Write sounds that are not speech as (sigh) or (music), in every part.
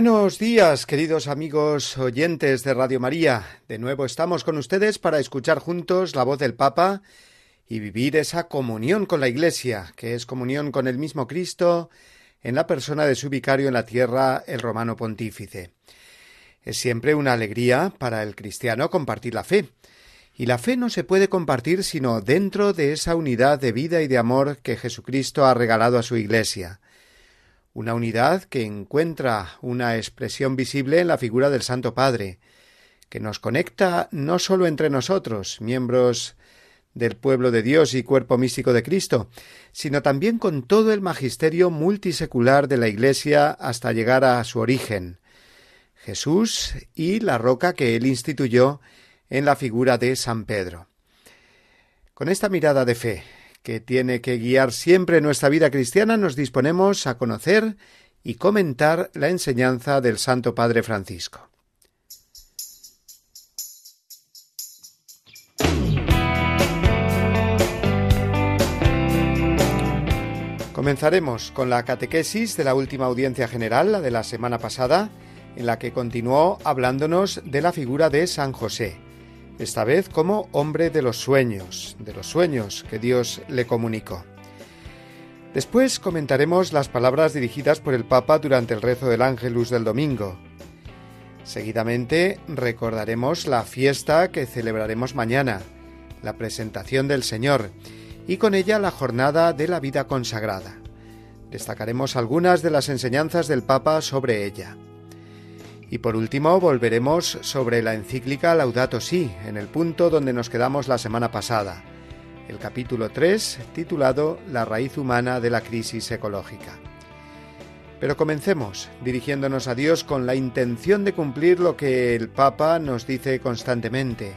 Buenos días, queridos amigos oyentes de Radio María. De nuevo estamos con ustedes para escuchar juntos la voz del Papa y vivir esa comunión con la Iglesia, que es comunión con el mismo Cristo en la persona de su vicario en la tierra, el romano pontífice. Es siempre una alegría para el cristiano compartir la fe. Y la fe no se puede compartir sino dentro de esa unidad de vida y de amor que Jesucristo ha regalado a su Iglesia una unidad que encuentra una expresión visible en la figura del Santo Padre, que nos conecta no sólo entre nosotros, miembros del pueblo de Dios y cuerpo místico de Cristo, sino también con todo el magisterio multisecular de la Iglesia hasta llegar a su origen, Jesús y la roca que él instituyó en la figura de San Pedro. Con esta mirada de fe, que tiene que guiar siempre nuestra vida cristiana, nos disponemos a conocer y comentar la enseñanza del Santo Padre Francisco. Comenzaremos con la catequesis de la última audiencia general, la de la semana pasada, en la que continuó hablándonos de la figura de San José esta vez como hombre de los sueños, de los sueños que Dios le comunicó. Después comentaremos las palabras dirigidas por el Papa durante el rezo del Ángelus del domingo. Seguidamente recordaremos la fiesta que celebraremos mañana, la presentación del Señor, y con ella la jornada de la vida consagrada. Destacaremos algunas de las enseñanzas del Papa sobre ella. Y por último volveremos sobre la encíclica Laudato Si, en el punto donde nos quedamos la semana pasada, el capítulo 3 titulado La raíz humana de la crisis ecológica. Pero comencemos dirigiéndonos a Dios con la intención de cumplir lo que el Papa nos dice constantemente,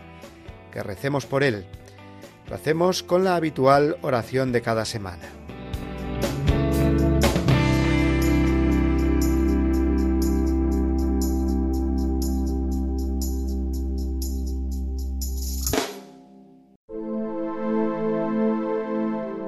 que recemos por Él. Lo hacemos con la habitual oración de cada semana.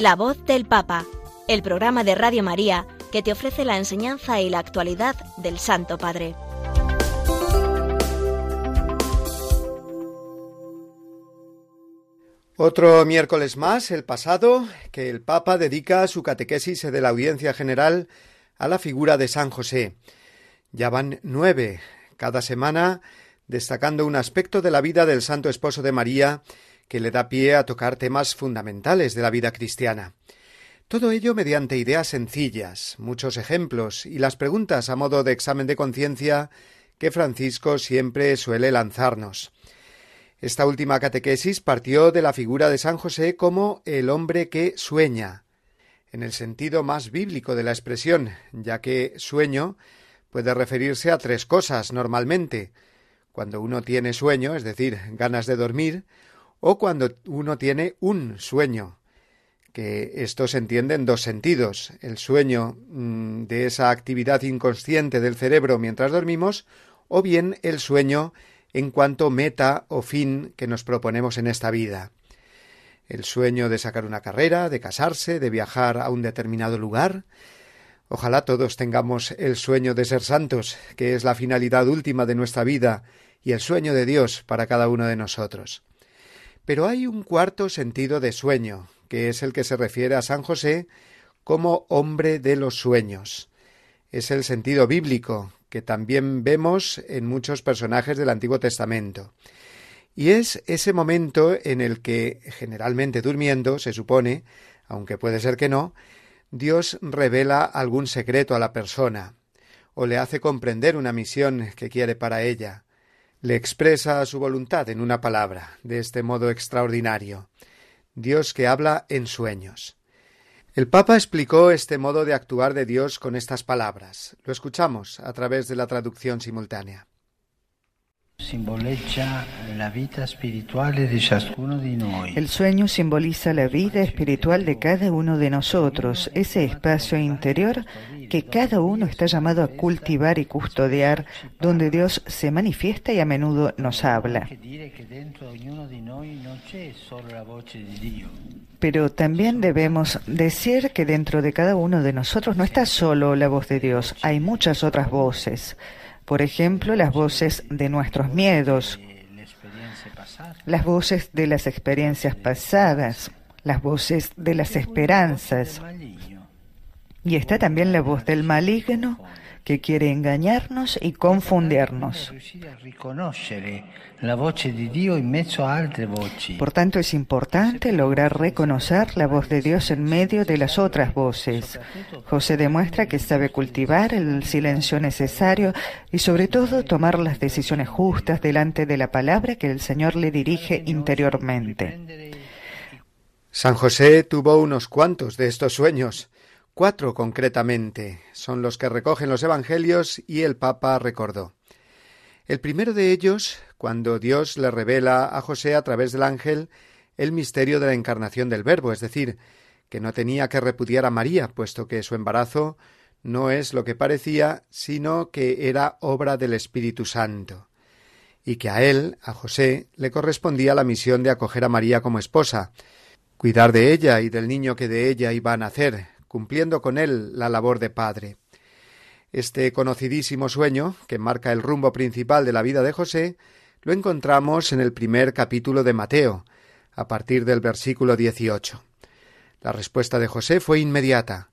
La voz del Papa, el programa de Radio María que te ofrece la enseñanza y la actualidad del Santo Padre. Otro miércoles más, el pasado, que el Papa dedica su catequesis de la Audiencia General a la figura de San José. Ya van nueve, cada semana destacando un aspecto de la vida del Santo Esposo de María que le da pie a tocar temas fundamentales de la vida cristiana. Todo ello mediante ideas sencillas, muchos ejemplos y las preguntas a modo de examen de conciencia que Francisco siempre suele lanzarnos. Esta última catequesis partió de la figura de San José como el hombre que sueña, en el sentido más bíblico de la expresión, ya que sueño puede referirse a tres cosas normalmente. Cuando uno tiene sueño, es decir, ganas de dormir, o cuando uno tiene un sueño, que esto se entiende en dos sentidos. El sueño mm, de esa actividad inconsciente del cerebro mientras dormimos, o bien el sueño en cuanto meta o fin que nos proponemos en esta vida. El sueño de sacar una carrera, de casarse, de viajar a un determinado lugar. Ojalá todos tengamos el sueño de ser santos, que es la finalidad última de nuestra vida y el sueño de Dios para cada uno de nosotros. Pero hay un cuarto sentido de sueño, que es el que se refiere a San José como hombre de los sueños. Es el sentido bíblico, que también vemos en muchos personajes del Antiguo Testamento. Y es ese momento en el que, generalmente durmiendo, se supone, aunque puede ser que no, Dios revela algún secreto a la persona, o le hace comprender una misión que quiere para ella, le expresa su voluntad en una palabra, de este modo extraordinario. Dios que habla en sueños. El Papa explicó este modo de actuar de Dios con estas palabras. Lo escuchamos a través de la traducción simultánea. El sueño simboliza la vida espiritual de cada uno de nosotros, ese espacio interior que cada uno está llamado a cultivar y custodiar, donde Dios se manifiesta y a menudo nos habla. Pero también debemos decir que dentro de cada uno de nosotros no está solo la voz de Dios, hay muchas otras voces. Por ejemplo, las voces de nuestros miedos, las voces de las experiencias pasadas, las voces de las esperanzas. Y está también la voz del maligno que quiere engañarnos y confundirnos. Por tanto, es importante lograr reconocer la voz de Dios en medio de las otras voces. José demuestra que sabe cultivar el silencio necesario y sobre todo tomar las decisiones justas delante de la palabra que el Señor le dirige interiormente. San José tuvo unos cuantos de estos sueños. Cuatro concretamente son los que recogen los Evangelios y el Papa recordó. El primero de ellos, cuando Dios le revela a José a través del ángel el misterio de la encarnación del Verbo, es decir, que no tenía que repudiar a María, puesto que su embarazo no es lo que parecía, sino que era obra del Espíritu Santo, y que a él, a José, le correspondía la misión de acoger a María como esposa, cuidar de ella y del niño que de ella iba a nacer, cumpliendo con él la labor de padre. Este conocidísimo sueño, que marca el rumbo principal de la vida de José, lo encontramos en el primer capítulo de Mateo, a partir del versículo 18. La respuesta de José fue inmediata.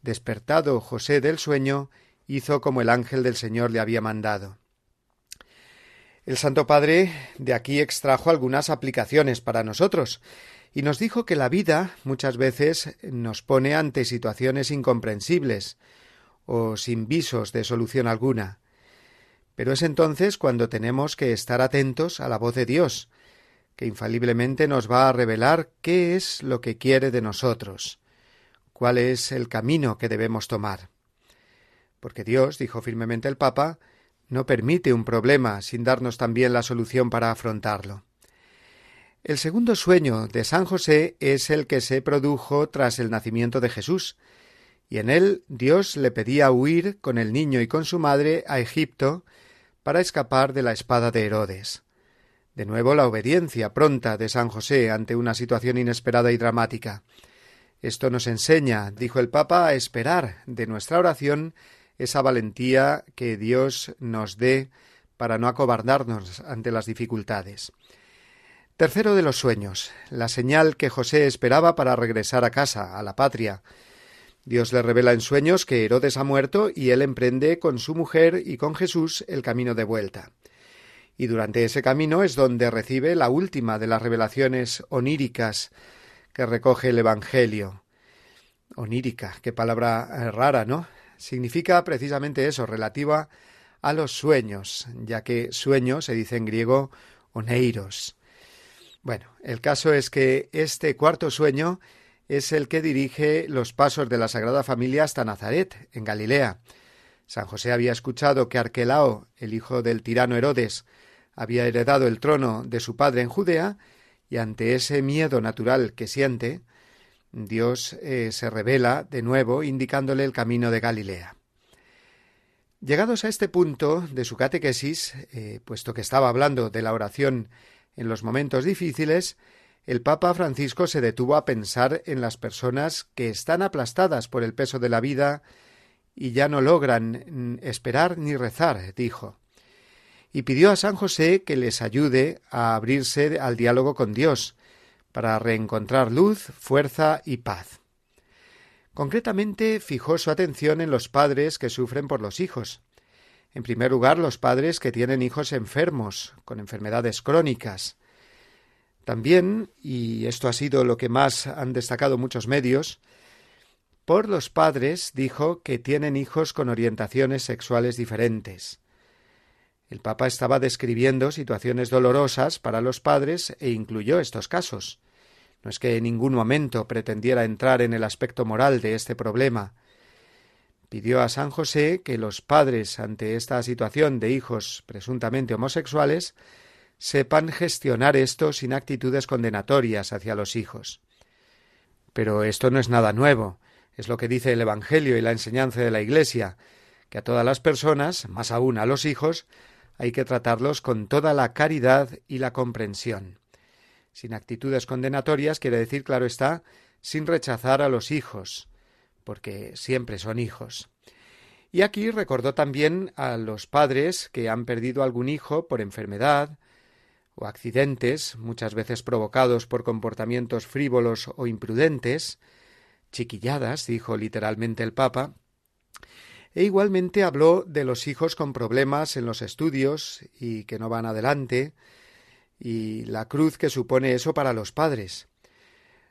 Despertado José del sueño, hizo como el ángel del Señor le había mandado. El Santo Padre de aquí extrajo algunas aplicaciones para nosotros, y nos dijo que la vida muchas veces nos pone ante situaciones incomprensibles o sin visos de solución alguna. Pero es entonces cuando tenemos que estar atentos a la voz de Dios, que infaliblemente nos va a revelar qué es lo que quiere de nosotros, cuál es el camino que debemos tomar. Porque Dios, dijo firmemente el Papa, no permite un problema sin darnos también la solución para afrontarlo. El segundo sueño de San José es el que se produjo tras el nacimiento de Jesús, y en él Dios le pedía huir con el niño y con su madre a Egipto para escapar de la espada de Herodes. De nuevo la obediencia pronta de San José ante una situación inesperada y dramática. Esto nos enseña, dijo el Papa, a esperar de nuestra oración esa valentía que Dios nos dé para no acobardarnos ante las dificultades. Tercero de los sueños, la señal que José esperaba para regresar a casa, a la patria. Dios le revela en sueños que Herodes ha muerto y él emprende con su mujer y con Jesús el camino de vuelta. Y durante ese camino es donde recibe la última de las revelaciones oníricas que recoge el Evangelio. Onírica, qué palabra eh, rara, ¿no? Significa precisamente eso, relativa a los sueños, ya que sueño se dice en griego oneiros. Bueno, el caso es que este cuarto sueño es el que dirige los pasos de la Sagrada Familia hasta Nazaret, en Galilea. San José había escuchado que Arquelao, el hijo del tirano Herodes, había heredado el trono de su padre en Judea, y ante ese miedo natural que siente, Dios eh, se revela de nuevo indicándole el camino de Galilea. Llegados a este punto de su catequesis, eh, puesto que estaba hablando de la oración en los momentos difíciles, el Papa Francisco se detuvo a pensar en las personas que están aplastadas por el peso de la vida y ya no logran esperar ni rezar, dijo, y pidió a San José que les ayude a abrirse al diálogo con Dios, para reencontrar luz, fuerza y paz. Concretamente fijó su atención en los padres que sufren por los hijos. En primer lugar, los padres que tienen hijos enfermos, con enfermedades crónicas. También, y esto ha sido lo que más han destacado muchos medios, por los padres dijo que tienen hijos con orientaciones sexuales diferentes. El Papa estaba describiendo situaciones dolorosas para los padres e incluyó estos casos. No es que en ningún momento pretendiera entrar en el aspecto moral de este problema. Pidió a San José que los padres ante esta situación de hijos presuntamente homosexuales sepan gestionar esto sin actitudes condenatorias hacia los hijos. Pero esto no es nada nuevo. Es lo que dice el Evangelio y la enseñanza de la Iglesia, que a todas las personas, más aún a los hijos, hay que tratarlos con toda la caridad y la comprensión. Sin actitudes condenatorias quiere decir, claro está, sin rechazar a los hijos, porque siempre son hijos. Y aquí recordó también a los padres que han perdido algún hijo por enfermedad o accidentes, muchas veces provocados por comportamientos frívolos o imprudentes, chiquilladas, dijo literalmente el Papa, e igualmente habló de los hijos con problemas en los estudios y que no van adelante, y la cruz que supone eso para los padres.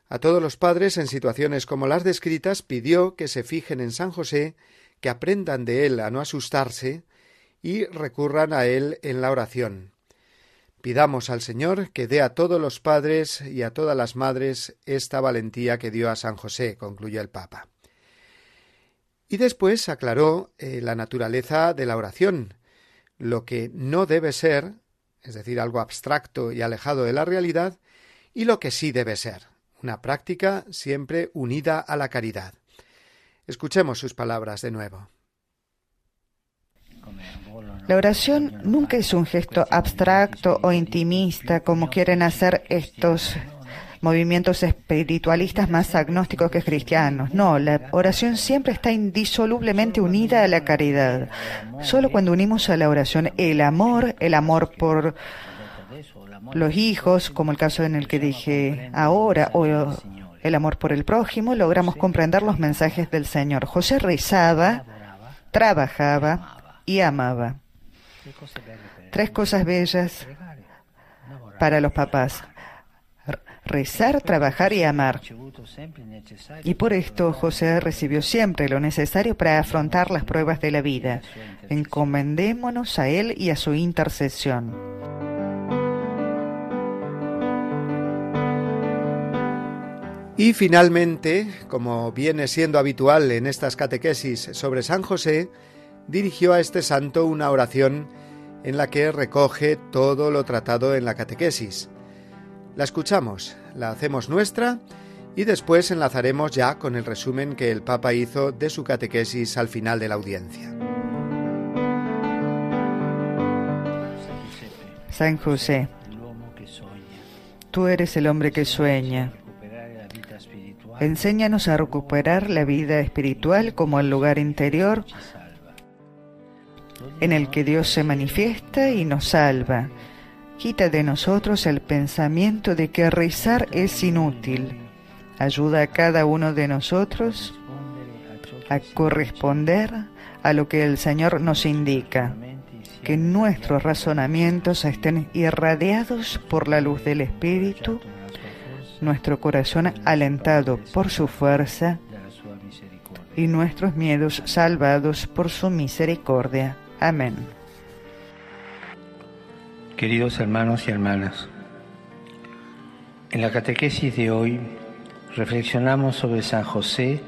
A todos los padres en situaciones como las descritas pidió que se fijen en San José, que aprendan de él a no asustarse y recurran a él en la oración. Pidamos al Señor que dé a todos los padres y a todas las madres esta valentía que dio a San José, concluyó el Papa. Y después aclaró eh, la naturaleza de la oración, lo que no debe ser, es decir, algo abstracto y alejado de la realidad, y lo que sí debe ser, una práctica siempre unida a la caridad. Escuchemos sus palabras de nuevo. La oración nunca es un gesto abstracto o intimista como quieren hacer estos movimientos espiritualistas más agnósticos que cristianos. No, la oración siempre está indisolublemente unida a la caridad. Solo cuando unimos a la oración el amor, el amor por los hijos, como el caso en el que dije ahora, o el amor por el prójimo, logramos comprender los mensajes del Señor. José rezaba, trabajaba y amaba. Tres cosas bellas para los papás. Rezar, trabajar y amar. Y por esto José recibió siempre lo necesario para afrontar las pruebas de la vida. Encomendémonos a Él y a su intercesión. Y finalmente, como viene siendo habitual en estas catequesis sobre San José, dirigió a este santo una oración en la que recoge todo lo tratado en la catequesis. La escuchamos, la hacemos nuestra y después enlazaremos ya con el resumen que el Papa hizo de su catequesis al final de la audiencia. San José, tú eres el hombre que sueña. Enséñanos a recuperar la vida espiritual como el lugar interior en el que Dios se manifiesta y nos salva. Quita de nosotros el pensamiento de que rezar es inútil. Ayuda a cada uno de nosotros a corresponder a lo que el Señor nos indica. Que nuestros razonamientos estén irradiados por la luz del Espíritu, nuestro corazón alentado por su fuerza y nuestros miedos salvados por su misericordia. Amén. Queridos hermanos y hermanas, en la catequesis de hoy reflexionamos sobre San José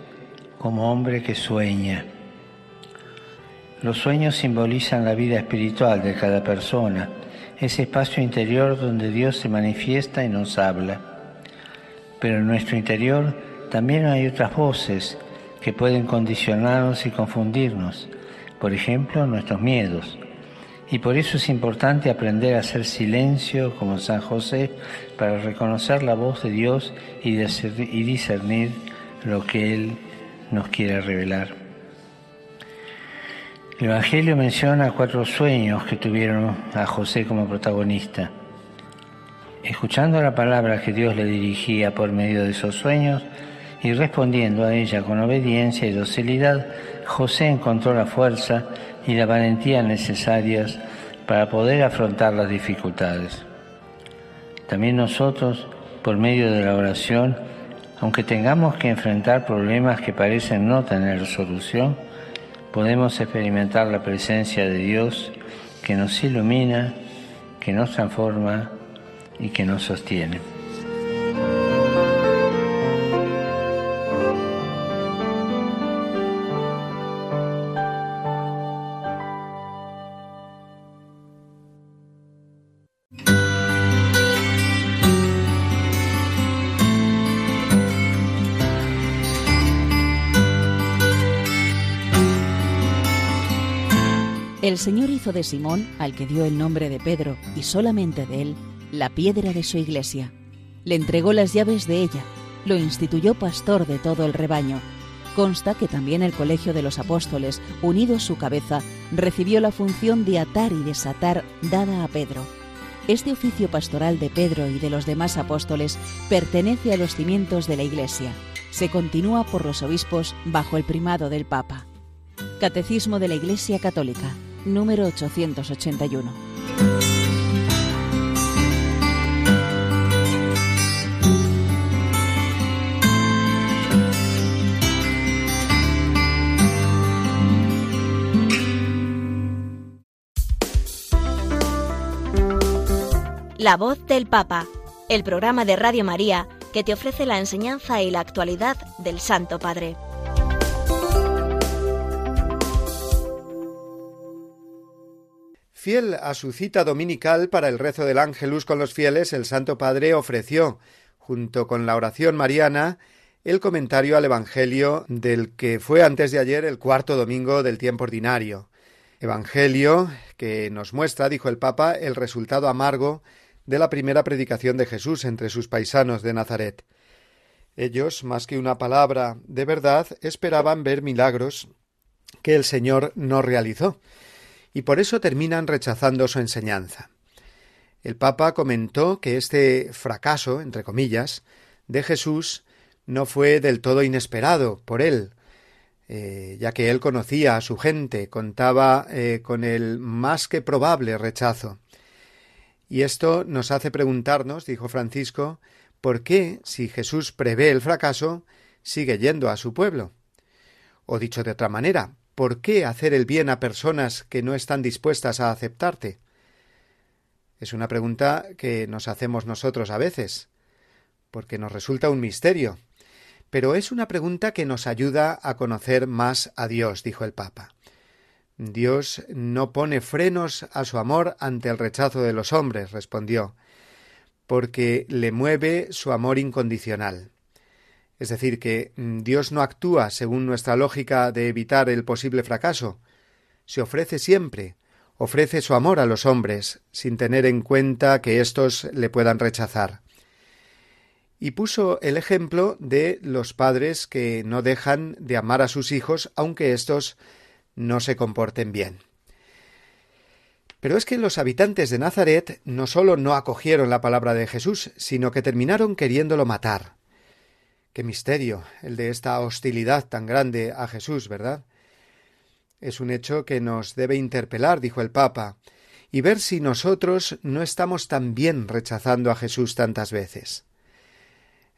como hombre que sueña. Los sueños simbolizan la vida espiritual de cada persona, ese espacio interior donde Dios se manifiesta y nos habla. Pero en nuestro interior también hay otras voces que pueden condicionarnos y confundirnos, por ejemplo, nuestros miedos. Y por eso es importante aprender a hacer silencio como San José para reconocer la voz de Dios y discernir lo que Él nos quiere revelar. El Evangelio menciona cuatro sueños que tuvieron a José como protagonista. Escuchando la palabra que Dios le dirigía por medio de esos sueños y respondiendo a ella con obediencia y docilidad, José encontró la fuerza y la valentía necesarias para poder afrontar las dificultades. También nosotros, por medio de la oración, aunque tengamos que enfrentar problemas que parecen no tener solución, podemos experimentar la presencia de Dios que nos ilumina, que nos transforma y que nos sostiene. El Señor hizo de Simón, al que dio el nombre de Pedro, y solamente de él, la piedra de su iglesia. Le entregó las llaves de ella, lo instituyó pastor de todo el rebaño. Consta que también el colegio de los apóstoles, unido a su cabeza, recibió la función de atar y desatar dada a Pedro. Este oficio pastoral de Pedro y de los demás apóstoles pertenece a los cimientos de la Iglesia. Se continúa por los obispos bajo el primado del Papa. Catecismo de la Iglesia Católica, número 881. La voz del Papa, el programa de Radio María que te ofrece la enseñanza y la actualidad del Santo Padre. Fiel a su cita dominical para el rezo del Ángelus con los fieles, el Santo Padre ofreció, junto con la oración mariana, el comentario al Evangelio del que fue antes de ayer el cuarto domingo del tiempo ordinario. Evangelio que nos muestra, dijo el Papa, el resultado amargo de la primera predicación de Jesús entre sus paisanos de Nazaret. Ellos, más que una palabra de verdad, esperaban ver milagros que el Señor no realizó y por eso terminan rechazando su enseñanza. El Papa comentó que este fracaso, entre comillas, de Jesús no fue del todo inesperado por él, eh, ya que él conocía a su gente, contaba eh, con el más que probable rechazo. Y esto nos hace preguntarnos, dijo Francisco, por qué, si Jesús prevé el fracaso, sigue yendo a su pueblo. O dicho de otra manera, ¿Por qué hacer el bien a personas que no están dispuestas a aceptarte? Es una pregunta que nos hacemos nosotros a veces, porque nos resulta un misterio. Pero es una pregunta que nos ayuda a conocer más a Dios, dijo el Papa. Dios no pone frenos a su amor ante el rechazo de los hombres, respondió, porque le mueve su amor incondicional. Es decir, que mm, Dios no actúa según nuestra lógica de evitar el posible fracaso. Se ofrece siempre, ofrece su amor a los hombres, sin tener en cuenta que éstos le puedan rechazar. Y puso el ejemplo de los padres que no dejan de amar a sus hijos aunque éstos no se comporten bien. Pero es que los habitantes de Nazaret no sólo no acogieron la palabra de Jesús, sino que terminaron queriéndolo matar. Qué misterio el de esta hostilidad tan grande a Jesús, ¿verdad? Es un hecho que nos debe interpelar, dijo el Papa, y ver si nosotros no estamos también rechazando a Jesús tantas veces.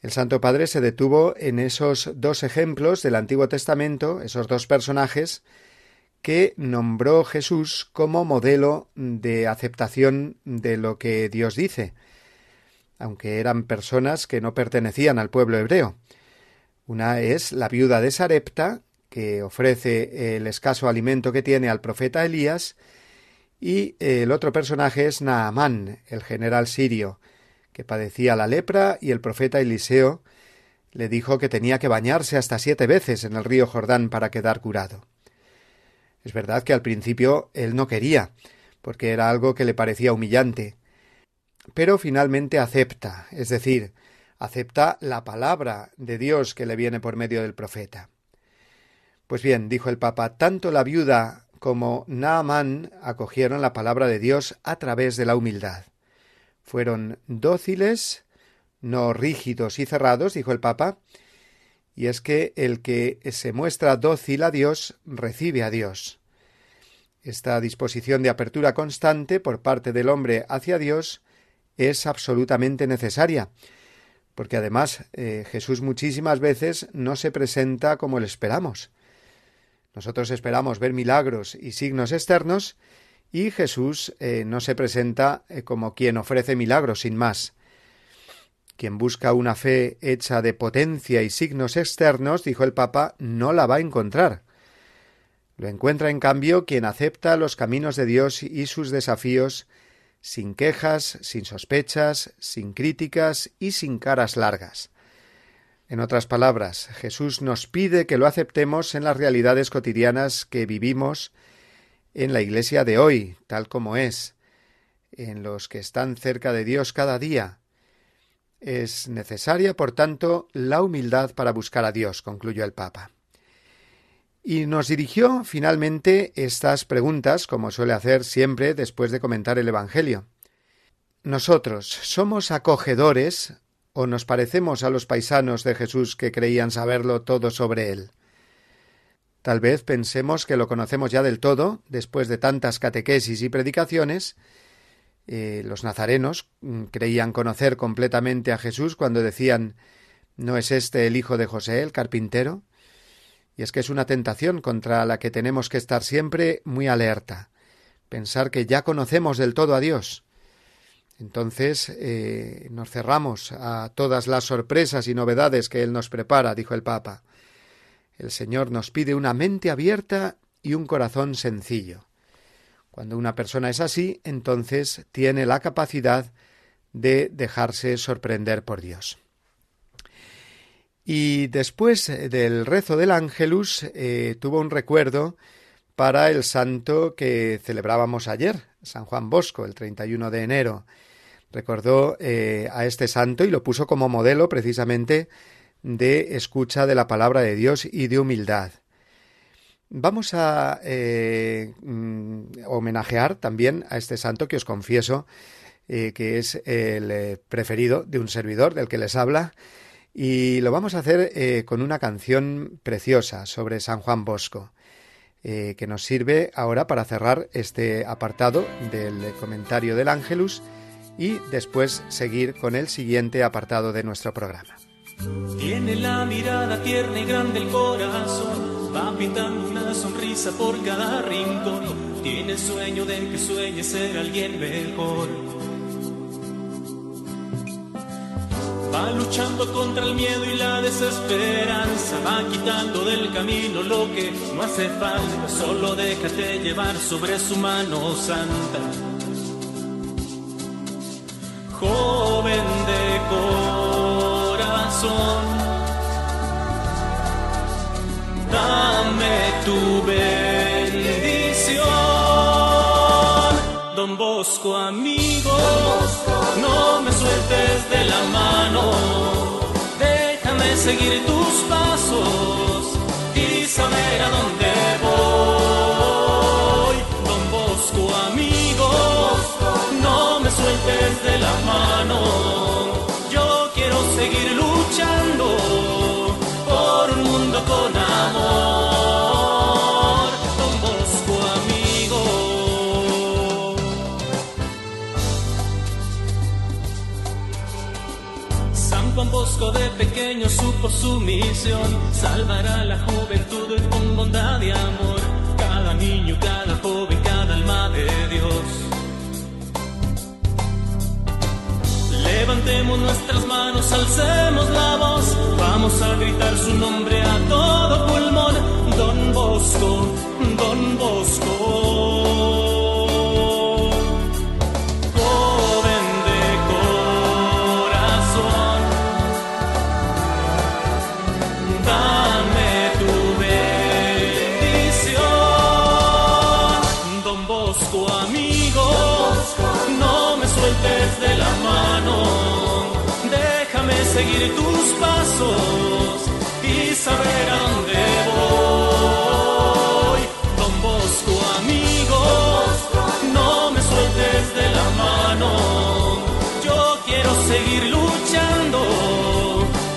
El Santo Padre se detuvo en esos dos ejemplos del Antiguo Testamento, esos dos personajes, que nombró Jesús como modelo de aceptación de lo que Dios dice, aunque eran personas que no pertenecían al pueblo hebreo. Una es la viuda de Sarepta, que ofrece el escaso alimento que tiene al profeta Elías, y el otro personaje es Naamán, el general sirio, que padecía la lepra y el profeta Eliseo le dijo que tenía que bañarse hasta siete veces en el río Jordán para quedar curado. Es verdad que al principio él no quería, porque era algo que le parecía humillante, pero finalmente acepta, es decir, acepta la palabra de Dios que le viene por medio del profeta. Pues bien, dijo el Papa, tanto la viuda como Naaman acogieron la palabra de Dios a través de la humildad. Fueron dóciles, no rígidos y cerrados, dijo el Papa, y es que el que se muestra dócil a Dios recibe a Dios. Esta disposición de apertura constante por parte del hombre hacia Dios es absolutamente necesaria, porque además eh, Jesús muchísimas veces no se presenta como le esperamos. Nosotros esperamos ver milagros y signos externos, y Jesús eh, no se presenta eh, como quien ofrece milagros sin más. Quien busca una fe hecha de potencia y signos externos, dijo el Papa, no la va a encontrar. Lo encuentra, en cambio, quien acepta los caminos de Dios y sus desafíos sin quejas, sin sospechas, sin críticas y sin caras largas. En otras palabras, Jesús nos pide que lo aceptemos en las realidades cotidianas que vivimos en la Iglesia de hoy, tal como es, en los que están cerca de Dios cada día. Es necesaria, por tanto, la humildad para buscar a Dios, concluyó el Papa. Y nos dirigió finalmente estas preguntas, como suele hacer siempre después de comentar el Evangelio. ¿Nosotros somos acogedores o nos parecemos a los paisanos de Jesús que creían saberlo todo sobre él? Tal vez pensemos que lo conocemos ya del todo, después de tantas catequesis y predicaciones. Eh, los nazarenos mm, creían conocer completamente a Jesús cuando decían ¿No es este el hijo de José, el carpintero? Y es que es una tentación contra la que tenemos que estar siempre muy alerta, pensar que ya conocemos del todo a Dios. Entonces eh, nos cerramos a todas las sorpresas y novedades que Él nos prepara, dijo el Papa. El Señor nos pide una mente abierta y un corazón sencillo. Cuando una persona es así, entonces tiene la capacidad de dejarse sorprender por Dios. Y después del rezo del Ángelus eh, tuvo un recuerdo para el santo que celebrábamos ayer, San Juan Bosco, el 31 de enero. Recordó eh, a este santo y lo puso como modelo precisamente de escucha de la palabra de Dios y de humildad. Vamos a eh, mm, homenajear también a este santo que os confieso que es el preferido de un servidor del que les habla, y lo vamos a hacer eh, con una canción preciosa sobre San Juan Bosco, eh, que nos sirve ahora para cerrar este apartado del comentario del Ángelus y después seguir con el siguiente apartado de nuestro programa. Tiene la mirada tierna y grande el corazón, va pintando una sonrisa por cada rincón, tiene sueño de que sueñe ser alguien mejor. Va luchando contra el miedo y la desesperanza, va quitando del camino lo que no hace falta, solo déjate llevar sobre su mano santa. Joven de corazón, dame tu bendición. Don Bosco, amigo, no me sueltes de la mano. Déjame seguir tus pasos y saber a dónde supo su misión, salvar a la juventud con bondad y amor, cada niño, cada joven, cada alma de Dios. Levantemos nuestras manos, alcemos la voz, vamos a gritar su nombre a todo pulmón. Don Bosco, seguir luchando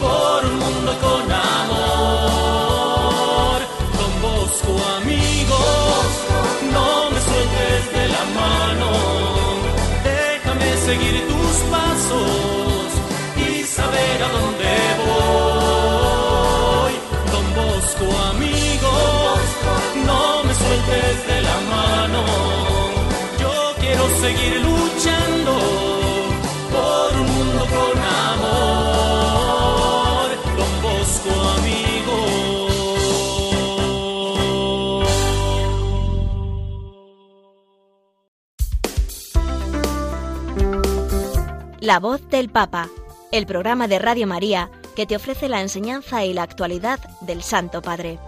por un mundo con amor. Don Bosco, amigo, no me sueltes de la mano. Déjame seguir tus pasos y saber a dónde voy. Don Bosco, amigo, no me sueltes de la mano. Yo quiero seguir luchando La voz del Papa, el programa de Radio María que te ofrece la enseñanza y la actualidad del Santo Padre.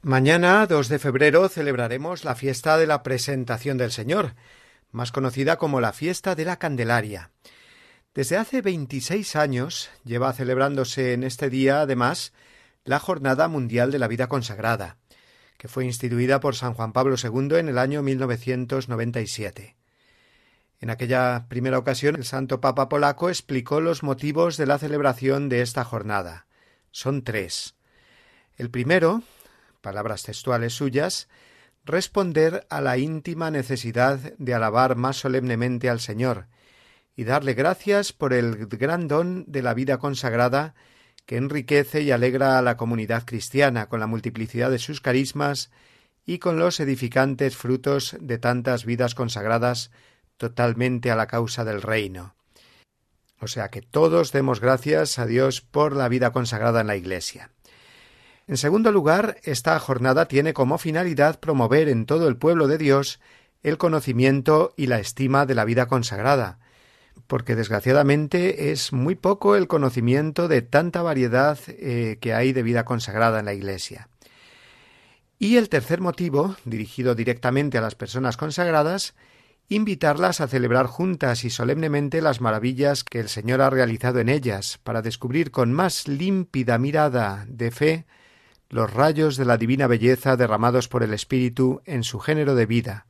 Mañana, 2 de febrero, celebraremos la fiesta de la presentación del Señor, más conocida como la fiesta de la Candelaria. Desde hace 26 años lleva celebrándose en este día, además, la Jornada Mundial de la Vida Consagrada, que fue instituida por San Juan Pablo II en el año 1997. En aquella primera ocasión, el Santo Papa polaco explicó los motivos de la celebración de esta jornada. Son tres. El primero, palabras textuales suyas, responder a la íntima necesidad de alabar más solemnemente al Señor y darle gracias por el gran don de la vida consagrada que enriquece y alegra a la comunidad cristiana con la multiplicidad de sus carismas y con los edificantes frutos de tantas vidas consagradas totalmente a la causa del reino. O sea que todos demos gracias a Dios por la vida consagrada en la Iglesia. En segundo lugar, esta jornada tiene como finalidad promover en todo el pueblo de Dios el conocimiento y la estima de la vida consagrada, porque desgraciadamente es muy poco el conocimiento de tanta variedad eh, que hay de vida consagrada en la Iglesia. Y el tercer motivo, dirigido directamente a las personas consagradas, invitarlas a celebrar juntas y solemnemente las maravillas que el Señor ha realizado en ellas, para descubrir con más límpida mirada de fe los rayos de la divina belleza derramados por el Espíritu en su género de vida,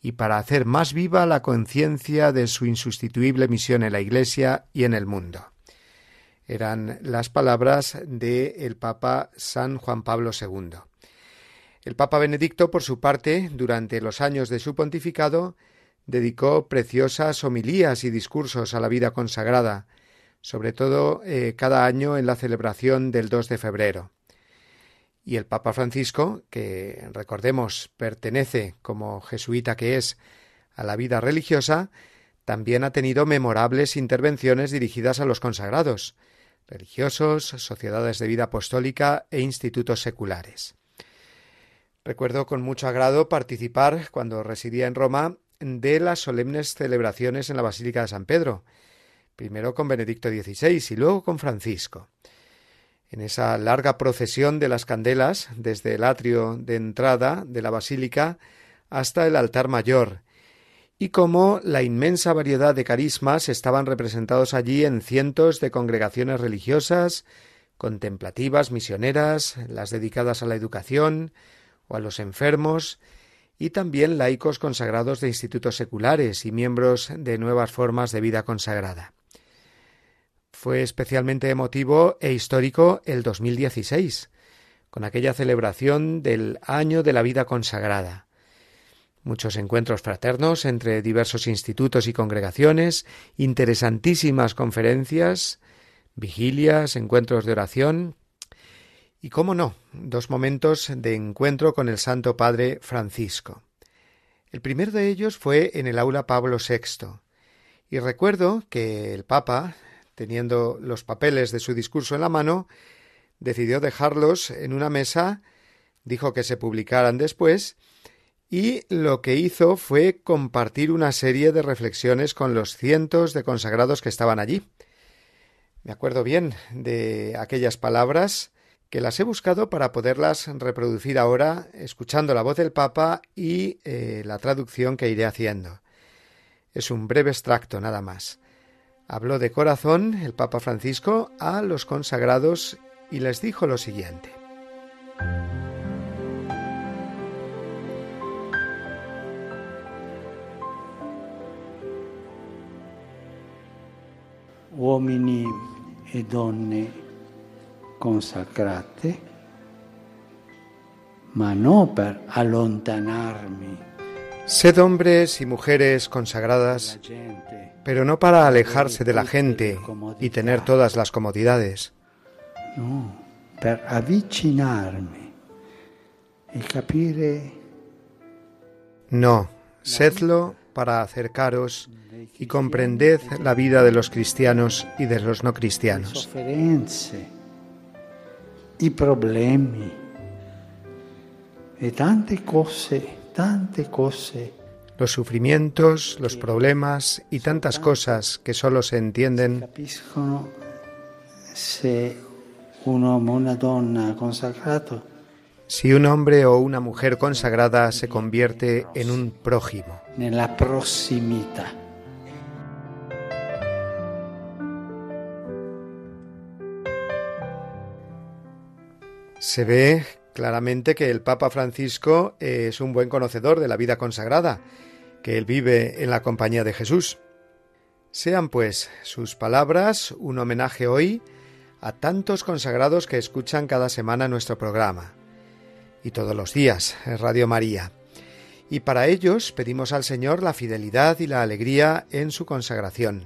y para hacer más viva la conciencia de su insustituible misión en la Iglesia y en el mundo. Eran las palabras del el Papa San Juan Pablo II. El Papa Benedicto, por su parte, durante los años de su pontificado, dedicó preciosas homilías y discursos a la vida consagrada, sobre todo eh, cada año en la celebración del 2 de febrero. Y el Papa Francisco, que recordemos pertenece, como jesuita que es, a la vida religiosa, también ha tenido memorables intervenciones dirigidas a los consagrados, religiosos, sociedades de vida apostólica e institutos seculares. Recuerdo con mucho agrado participar, cuando residía en Roma, de las solemnes celebraciones en la Basílica de San Pedro, primero con Benedicto XVI y luego con Francisco. En esa larga procesión de las candelas, desde el atrio de entrada de la basílica hasta el altar mayor, y cómo la inmensa variedad de carismas estaban representados allí en cientos de congregaciones religiosas, contemplativas, misioneras, las dedicadas a la educación o a los enfermos, y también laicos consagrados de institutos seculares y miembros de nuevas formas de vida consagrada. Fue especialmente emotivo e histórico el 2016, con aquella celebración del Año de la Vida Consagrada. Muchos encuentros fraternos entre diversos institutos y congregaciones, interesantísimas conferencias, vigilias, encuentros de oración y, cómo no, dos momentos de encuentro con el Santo Padre Francisco. El primero de ellos fue en el aula Pablo VI, y recuerdo que el Papa teniendo los papeles de su discurso en la mano, decidió dejarlos en una mesa, dijo que se publicaran después, y lo que hizo fue compartir una serie de reflexiones con los cientos de consagrados que estaban allí. Me acuerdo bien de aquellas palabras que las he buscado para poderlas reproducir ahora, escuchando la voz del Papa y eh, la traducción que iré haciendo. Es un breve extracto nada más. Habló de corazón el Papa Francisco a los consagrados y les dijo lo siguiente. Uomini e donne consacrate, ma no per allontanarmi Sed hombres y mujeres consagradas, pero no para alejarse de la gente y tener todas las comodidades. No, per avvicinarmi e capire No, sedlo para acercaros y comprended la vida de los cristianos y de los no cristianos. i problemi e tante cose, tante cose Los sufrimientos, los problemas y tantas cosas que solo se entienden si un hombre o una mujer consagrada se convierte en un prójimo. nella prossimità. Se ve claramente que el Papa Francisco es un buen conocedor de la vida consagrada, que él vive en la compañía de Jesús. Sean pues sus palabras un homenaje hoy a tantos consagrados que escuchan cada semana nuestro programa y todos los días en Radio María. Y para ellos pedimos al Señor la fidelidad y la alegría en su consagración,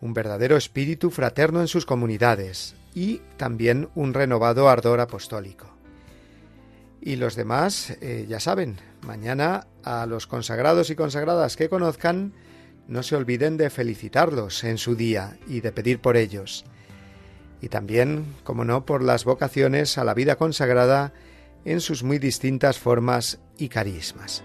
un verdadero espíritu fraterno en sus comunidades y también un renovado ardor apostólico. Y los demás, eh, ya saben, mañana a los consagrados y consagradas que conozcan, no se olviden de felicitarlos en su día y de pedir por ellos. Y también, como no, por las vocaciones a la vida consagrada en sus muy distintas formas y carismas.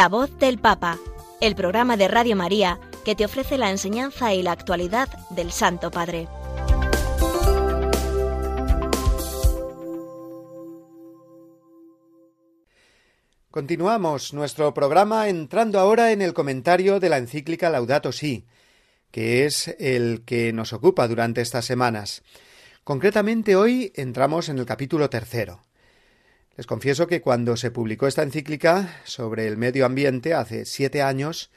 La voz del Papa, el programa de Radio María que te ofrece la enseñanza y la actualidad del Santo Padre. Continuamos nuestro programa entrando ahora en el comentario de la encíclica Laudato Si, que es el que nos ocupa durante estas semanas. Concretamente hoy entramos en el capítulo tercero. Les confieso que cuando se publicó esta encíclica sobre el medio ambiente hace siete años,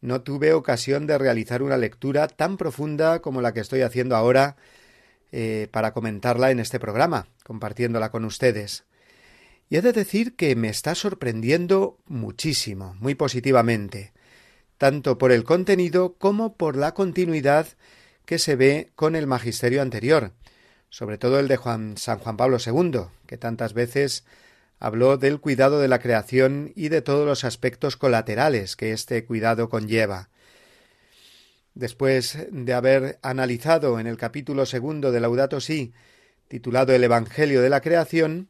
no tuve ocasión de realizar una lectura tan profunda como la que estoy haciendo ahora eh, para comentarla en este programa, compartiéndola con ustedes. Y he de decir que me está sorprendiendo muchísimo, muy positivamente, tanto por el contenido como por la continuidad que se ve con el magisterio anterior, sobre todo el de San Juan Pablo II, que tantas veces habló del cuidado de la creación y de todos los aspectos colaterales que este cuidado conlleva. Después de haber analizado en el capítulo segundo de Laudato Si, titulado El Evangelio de la Creación,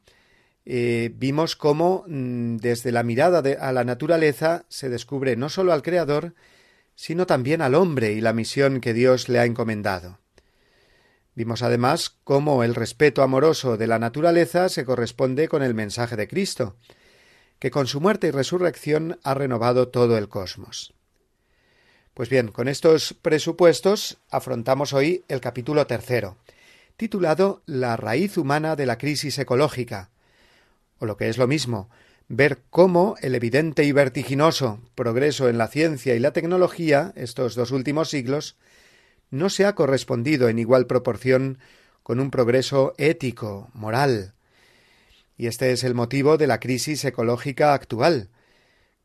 eh, vimos cómo mm, desde la mirada a la naturaleza se descubre no sólo al Creador, sino también al hombre y la misión que Dios le ha encomendado. Vimos además cómo el respeto amoroso de la naturaleza se corresponde con el mensaje de Cristo, que con su muerte y resurrección ha renovado todo el cosmos. Pues bien, con estos presupuestos afrontamos hoy el capítulo tercero, titulado La raíz humana de la crisis ecológica, o lo que es lo mismo, ver cómo el evidente y vertiginoso progreso en la ciencia y la tecnología estos dos últimos siglos no se ha correspondido en igual proporción con un progreso ético, moral. Y este es el motivo de la crisis ecológica actual,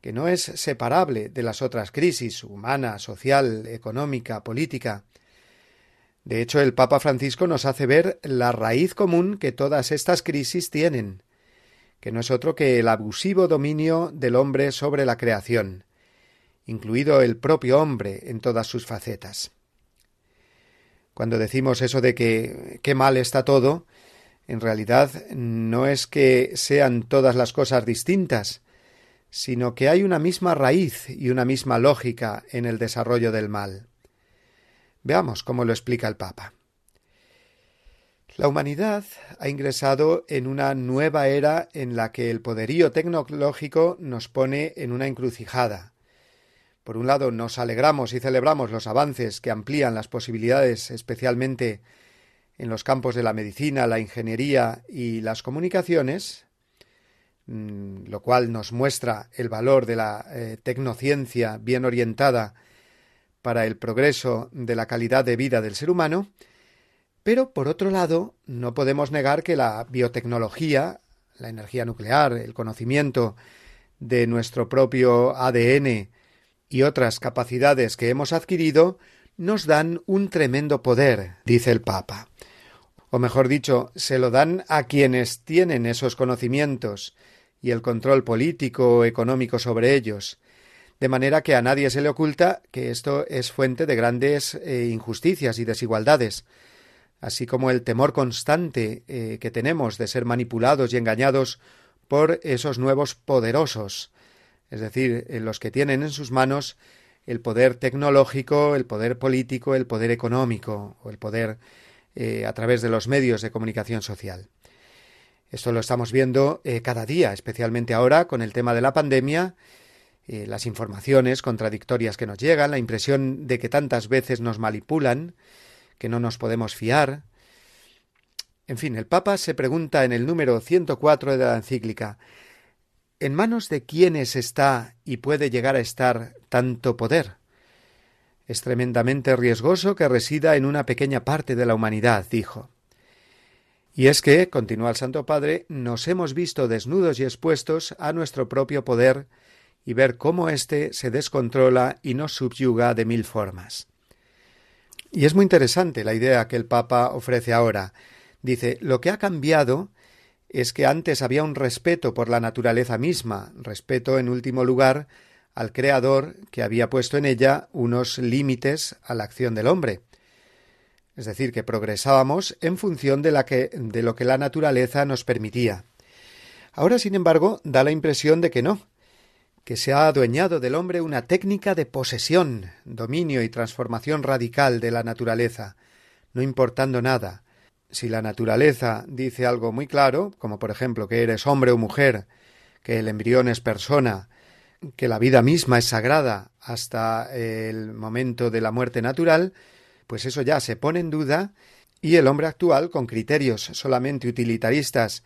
que no es separable de las otras crisis humana, social, económica, política. De hecho, el Papa Francisco nos hace ver la raíz común que todas estas crisis tienen, que no es otro que el abusivo dominio del hombre sobre la creación, incluido el propio hombre en todas sus facetas. Cuando decimos eso de que qué mal está todo, en realidad no es que sean todas las cosas distintas, sino que hay una misma raíz y una misma lógica en el desarrollo del mal. Veamos cómo lo explica el Papa. La humanidad ha ingresado en una nueva era en la que el poderío tecnológico nos pone en una encrucijada, por un lado, nos alegramos y celebramos los avances que amplían las posibilidades, especialmente en los campos de la medicina, la ingeniería y las comunicaciones, mm, lo cual nos muestra el valor de la eh, tecnociencia bien orientada para el progreso de la calidad de vida del ser humano, pero por otro lado, no podemos negar que la biotecnología, la energía nuclear, el conocimiento de nuestro propio ADN, y otras capacidades que hemos adquirido nos dan un tremendo poder, dice el Papa. O mejor dicho, se lo dan a quienes tienen esos conocimientos y el control político o económico sobre ellos, de manera que a nadie se le oculta que esto es fuente de grandes eh, injusticias y desigualdades, así como el temor constante eh, que tenemos de ser manipulados y engañados por esos nuevos poderosos, es decir, los que tienen en sus manos el poder tecnológico, el poder político, el poder económico o el poder eh, a través de los medios de comunicación social. Esto lo estamos viendo eh, cada día, especialmente ahora con el tema de la pandemia, eh, las informaciones contradictorias que nos llegan, la impresión de que tantas veces nos manipulan, que no nos podemos fiar. En fin, el Papa se pregunta en el número 104 de la encíclica ¿En manos de quiénes está y puede llegar a estar tanto poder? Es tremendamente riesgoso que resida en una pequeña parte de la humanidad, dijo. Y es que, continúa el Santo Padre, nos hemos visto desnudos y expuestos a nuestro propio poder y ver cómo éste se descontrola y nos subyuga de mil formas. Y es muy interesante la idea que el Papa ofrece ahora. Dice, lo que ha cambiado es que antes había un respeto por la naturaleza misma, respeto en último lugar al Creador que había puesto en ella unos límites a la acción del hombre. Es decir, que progresábamos en función de, de lo que la naturaleza nos permitía. Ahora, sin embargo, da la impresión de que no, que se ha adueñado del hombre una técnica de posesión, dominio y transformación radical de la naturaleza, no importando nada, si la naturaleza dice algo muy claro, como por ejemplo que eres hombre o mujer, que el embrión es persona, que la vida misma es sagrada hasta el momento de la muerte natural, pues eso ya se pone en duda y el hombre actual, con criterios solamente utilitaristas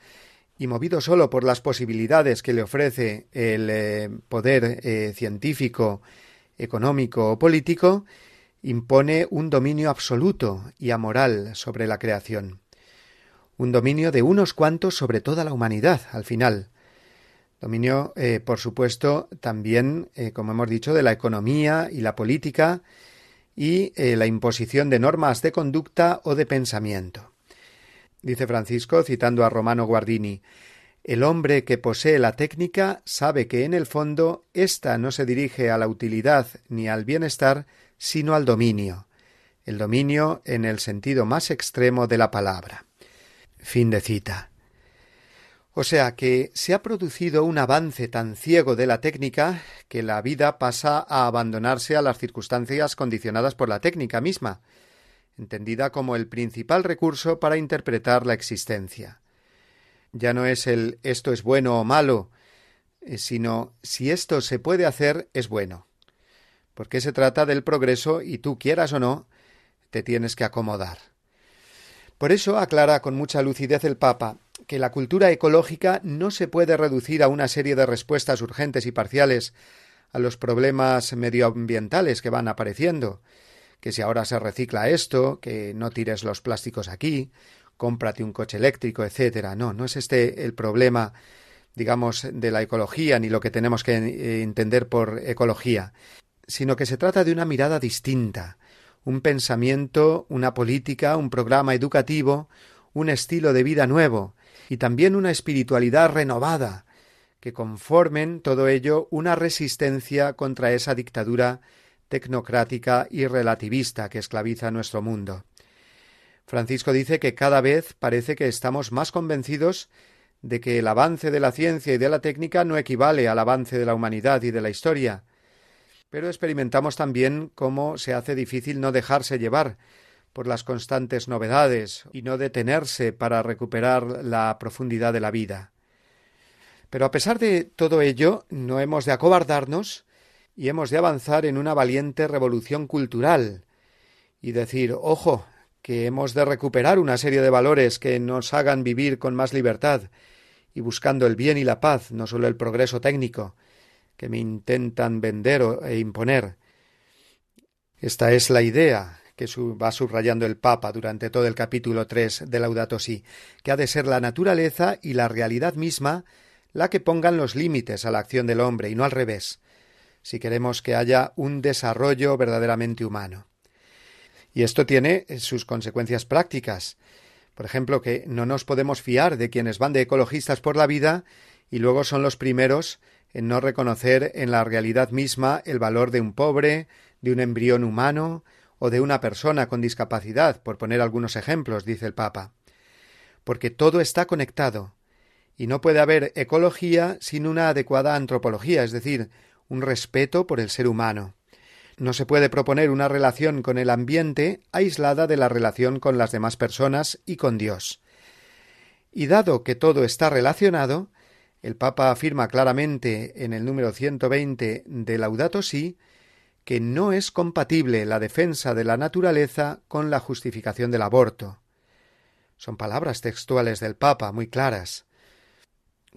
y movido solo por las posibilidades que le ofrece el eh, poder eh, científico, económico o político, impone un dominio absoluto y amoral sobre la creación. Un dominio de unos cuantos sobre toda la humanidad, al final. Dominio, eh, por supuesto, también, eh, como hemos dicho, de la economía y la política y eh, la imposición de normas de conducta o de pensamiento. Dice Francisco, citando a Romano Guardini, el hombre que posee la técnica sabe que en el fondo ésta no se dirige a la utilidad ni al bienestar, sino al dominio. El dominio en el sentido más extremo de la palabra. Fin de cita. O sea que se ha producido un avance tan ciego de la técnica que la vida pasa a abandonarse a las circunstancias condicionadas por la técnica misma, entendida como el principal recurso para interpretar la existencia. Ya no es el esto es bueno o malo, eh, sino si esto se puede hacer es bueno. Porque se trata del progreso y tú quieras o no, te tienes que acomodar. Por eso aclara con mucha lucidez el Papa que la cultura ecológica no se puede reducir a una serie de respuestas urgentes y parciales a los problemas medioambientales que van apareciendo, que si ahora se recicla esto, que no tires los plásticos aquí, cómprate un coche eléctrico, etcétera. No, no es este el problema, digamos, de la ecología ni lo que tenemos que eh, entender por ecología, sino que se trata de una mirada distinta, un pensamiento, una política, un programa educativo, un estilo de vida nuevo y también una espiritualidad renovada, que conformen todo ello una resistencia contra esa dictadura tecnocrática y relativista que esclaviza nuestro mundo. Francisco dice que cada vez parece que estamos más convencidos de que el avance de la ciencia y de la técnica no equivale al avance de la humanidad y de la historia, pero experimentamos también cómo se hace difícil no dejarse llevar por las constantes novedades y no detenerse para recuperar la profundidad de la vida. Pero a pesar de todo ello, no hemos de acobardarnos y hemos de avanzar en una valiente revolución cultural y decir, ojo, que hemos de recuperar una serie de valores que nos hagan vivir con más libertad y buscando el bien y la paz, no solo el progreso técnico, que me intentan vender e imponer. Esta es la idea que va subrayando el Papa durante todo el capítulo tres de Laudato Si, que ha de ser la naturaleza y la realidad misma la que pongan los límites a la acción del hombre y no al revés, si queremos que haya un desarrollo verdaderamente humano. Y esto tiene sus consecuencias prácticas. Por ejemplo, que no nos podemos fiar de quienes van de ecologistas por la vida y luego son los primeros en no reconocer en la realidad misma el valor de un pobre, de un embrión humano o de una persona con discapacidad, por poner algunos ejemplos, dice el Papa. Porque todo está conectado, y no puede haber ecología sin una adecuada antropología, es decir, un respeto por el ser humano. No se puede proponer una relación con el ambiente aislada de la relación con las demás personas y con Dios. Y dado que todo está relacionado, el Papa afirma claramente en el número 120 de Laudato Si que no es compatible la defensa de la naturaleza con la justificación del aborto. Son palabras textuales del Papa muy claras,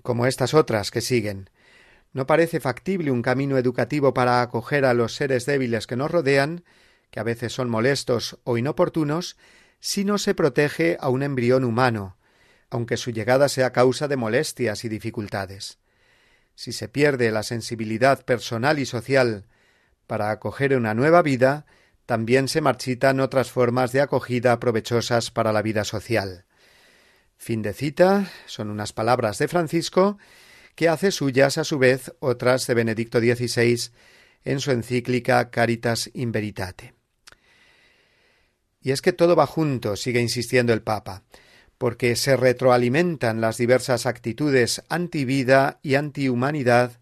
como estas otras que siguen. No parece factible un camino educativo para acoger a los seres débiles que nos rodean, que a veces son molestos o inoportunos, si no se protege a un embrión humano, aunque su llegada sea causa de molestias y dificultades. Si se pierde la sensibilidad personal y social para acoger una nueva vida, también se marchitan otras formas de acogida provechosas para la vida social. Fin de cita son unas palabras de Francisco que hace suyas a su vez otras de Benedicto XVI en su encíclica Caritas in Veritate. Y es que todo va junto, sigue insistiendo el Papa, porque se retroalimentan las diversas actitudes antivida y antihumanidad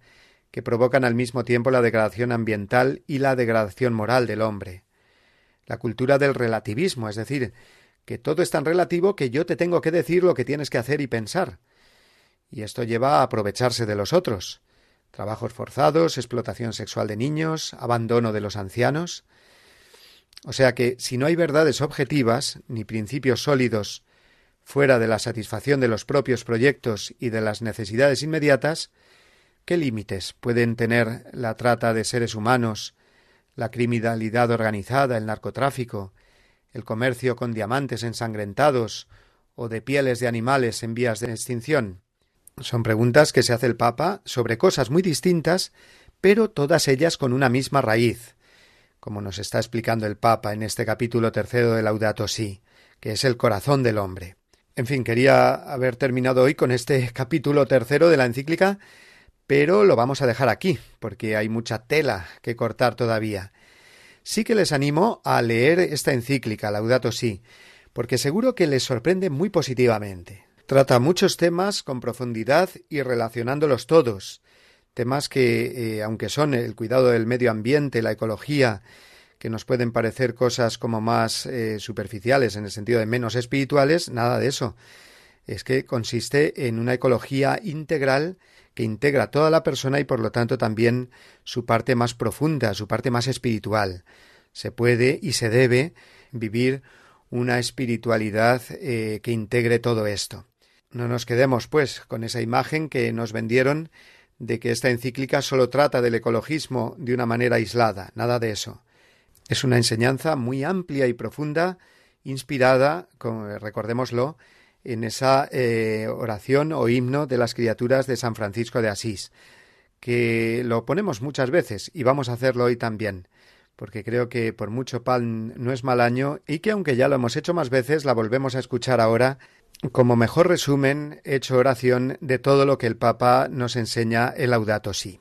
que provocan al mismo tiempo la degradación ambiental y la degradación moral del hombre. La cultura del relativismo, es decir, que todo es tan relativo que yo te tengo que decir lo que tienes que hacer y pensar, y esto lleva a aprovecharse de los otros. Trabajos forzados, explotación sexual de niños, abandono de los ancianos. O sea que si no hay verdades objetivas ni principios sólidos fuera de la satisfacción de los propios proyectos y de las necesidades inmediatas, ¿qué límites pueden tener la trata de seres humanos, la criminalidad organizada, el narcotráfico, el comercio con diamantes ensangrentados o de pieles de animales en vías de extinción? Son preguntas que se hace el Papa sobre cosas muy distintas, pero todas ellas con una misma raíz, como nos está explicando el Papa en este capítulo tercero de Laudato Si, que es el corazón del hombre. En fin, quería haber terminado hoy con este (laughs) capítulo tercero de la encíclica, pero lo vamos a dejar aquí, porque hay mucha tela que cortar todavía. Sí que les animo a leer esta encíclica, Laudato Si, porque seguro que les sorprende muy positivamente. Trata muchos temas con profundidad y relacionándolos todos, temas que, eh, aunque son el cuidado del medio ambiente, la ecología, que nos pueden parecer cosas como más eh, superficiales en el sentido de menos espirituales, nada de eso. Es que consiste en una ecología integral que integra toda la persona y por lo tanto también su parte más profunda, su parte más espiritual. Se puede y se debe vivir una espiritualidad eh, que integre todo esto. No nos quedemos, pues, con esa imagen que nos vendieron de que esta encíclica solo trata del ecologismo de una manera aislada, nada de eso. Es una enseñanza muy amplia y profunda, inspirada, recordémoslo, en esa eh, oración o himno de las criaturas de San Francisco de Asís, que lo ponemos muchas veces y vamos a hacerlo hoy también, porque creo que por mucho pan no es mal año y que aunque ya lo hemos hecho más veces, la volvemos a escuchar ahora como mejor resumen, hecho oración de todo lo que el Papa nos enseña el Laudato Si.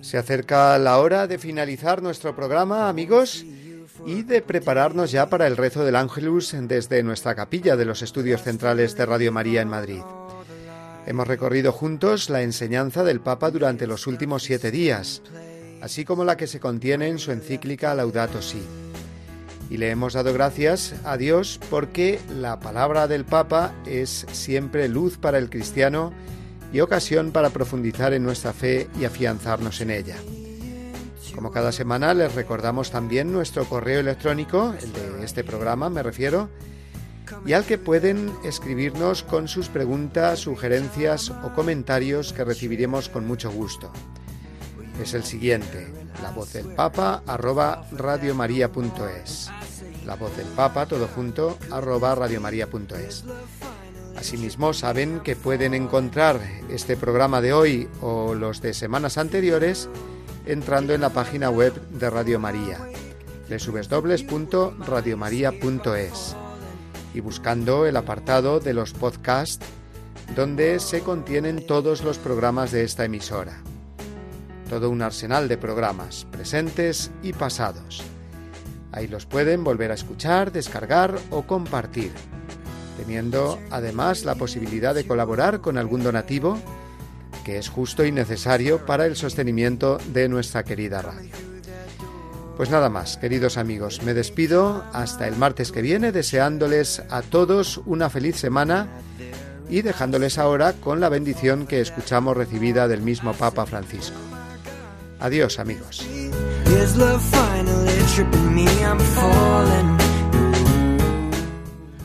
Se acerca la hora de finalizar nuestro programa, amigos, y de prepararnos ya para el rezo del Ángelus desde nuestra capilla de los estudios centrales de Radio María en Madrid. Hemos recorrido juntos la enseñanza del Papa durante los últimos siete días, así como la que se contiene en su encíclica Laudato Si. Y le hemos dado gracias a Dios porque la palabra del Papa es siempre luz para el cristiano y ocasión para profundizar en nuestra fe y afianzarnos en ella. Como cada semana les recordamos también nuestro correo electrónico, el de este programa me refiero, y al que pueden escribirnos con sus preguntas, sugerencias o comentarios que recibiremos con mucho gusto. Es el siguiente, la voz del papa arroba radiomaria.es. La voz del papa, todo junto, arroba radiomaria.es. Asimismo, saben que pueden encontrar este programa de hoy o los de semanas anteriores entrando en la página web de Radio María, www.radiomaria.es y buscando el apartado de los podcasts donde se contienen todos los programas de esta emisora. Todo un arsenal de programas, presentes y pasados. Ahí los pueden volver a escuchar, descargar o compartir, teniendo además la posibilidad de colaborar con algún donativo que es justo y necesario para el sostenimiento de nuestra querida radio. Pues nada más, queridos amigos, me despido hasta el martes que viene deseándoles a todos una feliz semana y dejándoles ahora con la bendición que escuchamos recibida del mismo Papa Francisco. Adiós amigos.